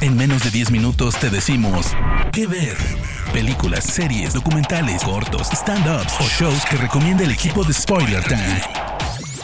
En menos de 10 minutos te decimos qué ver. Películas, series, documentales, cortos, stand-ups o shows que recomienda el equipo de Spoiler Time.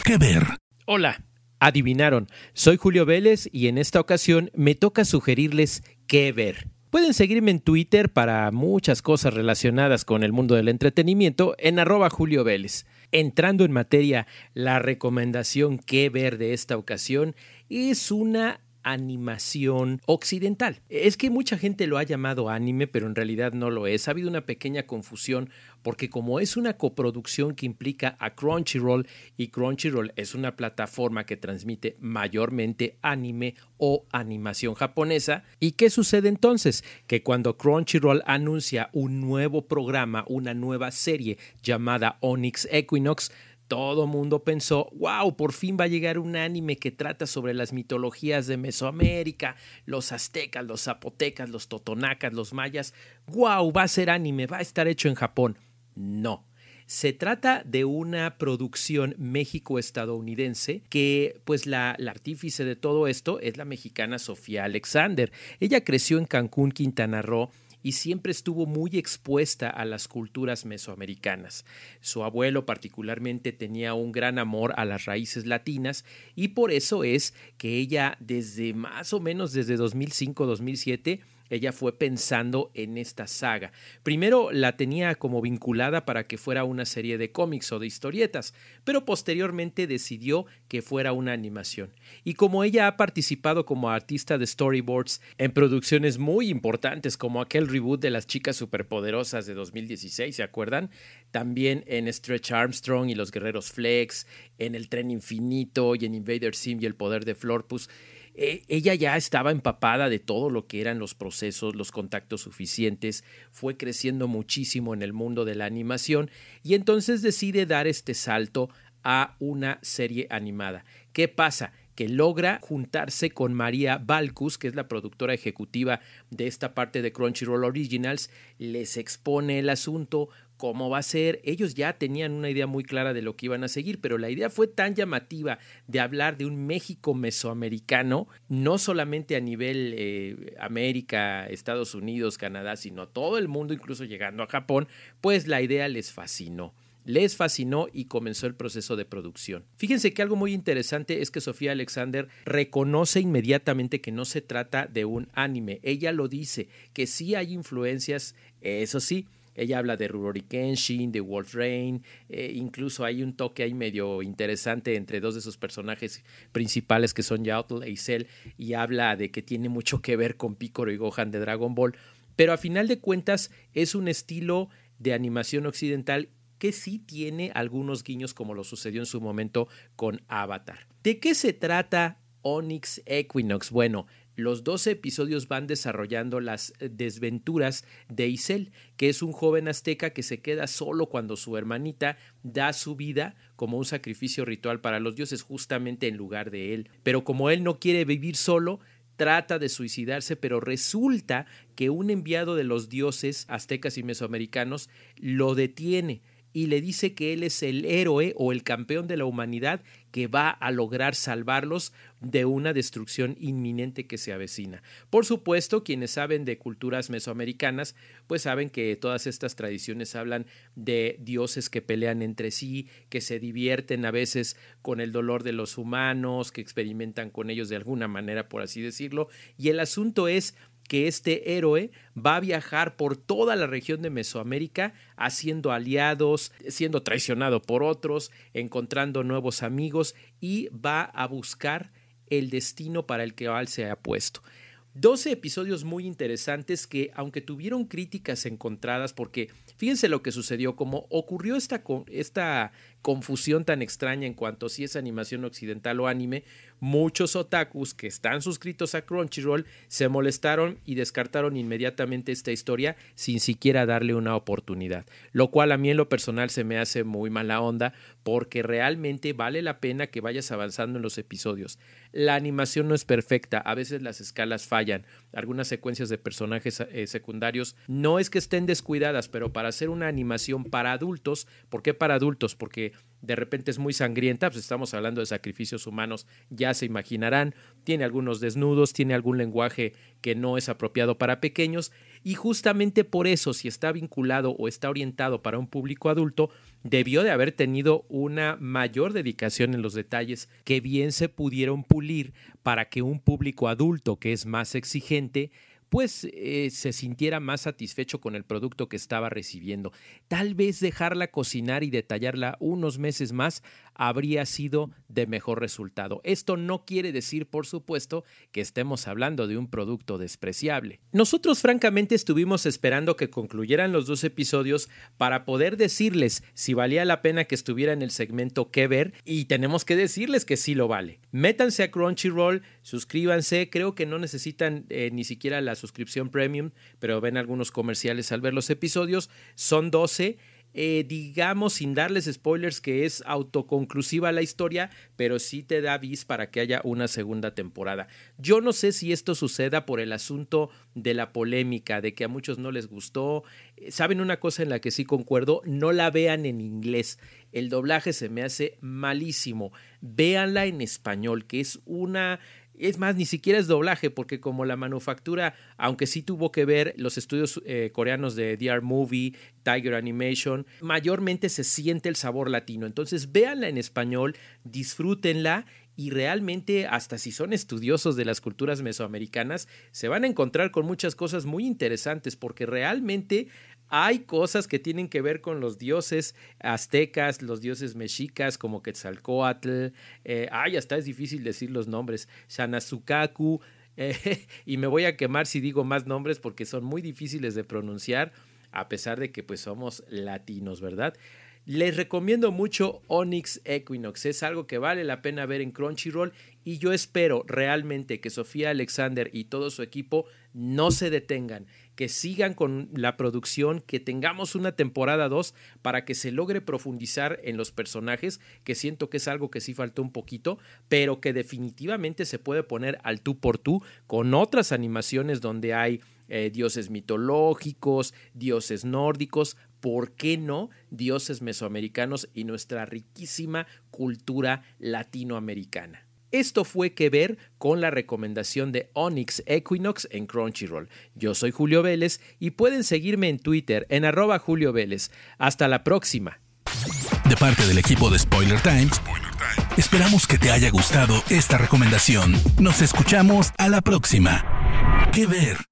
¿Qué ver? Hola, adivinaron. Soy Julio Vélez y en esta ocasión me toca sugerirles qué ver. Pueden seguirme en Twitter para muchas cosas relacionadas con el mundo del entretenimiento en arroba Julio Vélez. Entrando en materia, la recomendación que ver de esta ocasión es una animación occidental. Es que mucha gente lo ha llamado anime, pero en realidad no lo es. Ha habido una pequeña confusión porque como es una coproducción que implica a Crunchyroll y Crunchyroll es una plataforma que transmite mayormente anime o animación japonesa, ¿y qué sucede entonces? Que cuando Crunchyroll anuncia un nuevo programa, una nueva serie llamada Onyx Equinox, todo mundo pensó, wow, por fin va a llegar un anime que trata sobre las mitologías de Mesoamérica, los aztecas, los zapotecas, los totonacas, los mayas. Wow, va a ser anime, va a estar hecho en Japón. No. Se trata de una producción México-estadounidense que, pues, la, la, artífice de todo esto es la mexicana Sofía Alexander. Ella creció en Cancún, Quintana Roo, y siempre estuvo muy expuesta a las culturas mesoamericanas. Su abuelo particularmente tenía un gran amor a las raíces latinas y por eso es que ella desde más o menos desde 2005-2007 ella fue pensando en esta saga. Primero la tenía como vinculada para que fuera una serie de cómics o de historietas, pero posteriormente decidió que fuera una animación. Y como ella ha participado como artista de storyboards en producciones muy importantes como aquel reboot de las chicas superpoderosas de 2016, ¿se acuerdan? También en Stretch Armstrong y los Guerreros Flex, en El Tren Infinito y en Invader Sim y El Poder de Florpus. Eh, ella ya estaba empapada de todo lo que eran los procesos, los contactos suficientes, fue creciendo muchísimo en el mundo de la animación y entonces decide dar este salto a una serie animada. ¿Qué pasa? que logra juntarse con María Balcus, que es la productora ejecutiva de esta parte de Crunchyroll Originals, les expone el asunto, cómo va a ser. Ellos ya tenían una idea muy clara de lo que iban a seguir, pero la idea fue tan llamativa de hablar de un México mesoamericano, no solamente a nivel eh, América, Estados Unidos, Canadá, sino todo el mundo, incluso llegando a Japón, pues la idea les fascinó. Les fascinó y comenzó el proceso de producción. Fíjense que algo muy interesante es que Sofía Alexander reconoce inmediatamente que no se trata de un anime. Ella lo dice, que sí hay influencias, eso sí, ella habla de Rurouni Kenshin, de Wolf Rain, eh, incluso hay un toque ahí medio interesante entre dos de sus personajes principales que son Yaotl e Cell y habla de que tiene mucho que ver con Piccolo y Gohan de Dragon Ball, pero a final de cuentas es un estilo de animación occidental que sí tiene algunos guiños como lo sucedió en su momento con Avatar. ¿De qué se trata Onyx Equinox? Bueno, los 12 episodios van desarrollando las eh, desventuras de Isel, que es un joven azteca que se queda solo cuando su hermanita da su vida como un sacrificio ritual para los dioses justamente en lugar de él. Pero como él no quiere vivir solo, trata de suicidarse, pero resulta que un enviado de los dioses aztecas y mesoamericanos lo detiene y le dice que él es el héroe o el campeón de la humanidad que va a lograr salvarlos de una destrucción inminente que se avecina. Por supuesto, quienes saben de culturas mesoamericanas, pues saben que todas estas tradiciones hablan de dioses que pelean entre sí, que se divierten a veces con el dolor de los humanos, que experimentan con ellos de alguna manera, por así decirlo, y el asunto es que este héroe va a viajar por toda la región de Mesoamérica haciendo aliados, siendo traicionado por otros, encontrando nuevos amigos y va a buscar el destino para el que él se ha puesto. 12 episodios muy interesantes que, aunque tuvieron críticas encontradas, porque fíjense lo que sucedió, como ocurrió esta, esta confusión tan extraña en cuanto a si es animación occidental o anime, muchos otakus que están suscritos a Crunchyroll se molestaron y descartaron inmediatamente esta historia sin siquiera darle una oportunidad, lo cual a mí en lo personal se me hace muy mala onda porque realmente vale la pena que vayas avanzando en los episodios. La animación no es perfecta, a veces las escalas fallan, algunas secuencias de personajes eh, secundarios no es que estén descuidadas, pero para hacer una animación para adultos, ¿por qué para adultos? Porque que de repente es muy sangrienta, pues estamos hablando de sacrificios humanos, ya se imaginarán, tiene algunos desnudos, tiene algún lenguaje que no es apropiado para pequeños y justamente por eso, si está vinculado o está orientado para un público adulto, debió de haber tenido una mayor dedicación en los detalles que bien se pudieron pulir para que un público adulto que es más exigente pues eh, se sintiera más satisfecho con el producto que estaba recibiendo. Tal vez dejarla cocinar y detallarla unos meses más habría sido de mejor resultado. Esto no quiere decir, por supuesto, que estemos hablando de un producto despreciable. Nosotros francamente estuvimos esperando que concluyeran los dos episodios para poder decirles si valía la pena que estuviera en el segmento que ver y tenemos que decirles que sí lo vale. Métanse a Crunchyroll, suscríbanse, creo que no necesitan eh, ni siquiera la suscripción premium, pero ven algunos comerciales al ver los episodios, son 12 eh, digamos sin darles spoilers que es autoconclusiva la historia, pero sí te da vis para que haya una segunda temporada. Yo no sé si esto suceda por el asunto de la polémica, de que a muchos no les gustó. Eh, Saben una cosa en la que sí concuerdo, no la vean en inglés. El doblaje se me hace malísimo. Véanla en español, que es una es más, ni siquiera es doblaje, porque como la manufactura, aunque sí tuvo que ver los estudios eh, coreanos de DR Movie, Tiger Animation, mayormente se siente el sabor latino. Entonces, véanla en español, disfrútenla y realmente hasta si son estudiosos de las culturas mesoamericanas, se van a encontrar con muchas cosas muy interesantes porque realmente hay cosas que tienen que ver con los dioses aztecas, los dioses mexicas como Quetzalcoatl, eh, ay, hasta es difícil decir los nombres, Shanazukaku, eh, y me voy a quemar si digo más nombres porque son muy difíciles de pronunciar, a pesar de que pues somos latinos, ¿verdad? Les recomiendo mucho Onyx Equinox, es algo que vale la pena ver en Crunchyroll y yo espero realmente que Sofía Alexander y todo su equipo no se detengan, que sigan con la producción, que tengamos una temporada 2 para que se logre profundizar en los personajes, que siento que es algo que sí faltó un poquito, pero que definitivamente se puede poner al tú por tú con otras animaciones donde hay eh, dioses mitológicos, dioses nórdicos, ¿por qué no dioses mesoamericanos y nuestra riquísima cultura latinoamericana? Esto fue que ver con la recomendación de Onyx Equinox en Crunchyroll. Yo soy Julio Vélez y pueden seguirme en Twitter en arroba Julio Vélez. Hasta la próxima. De parte del equipo de Spoiler Times, esperamos que te haya gustado esta recomendación. Nos escuchamos a la próxima. ¿Qué ver?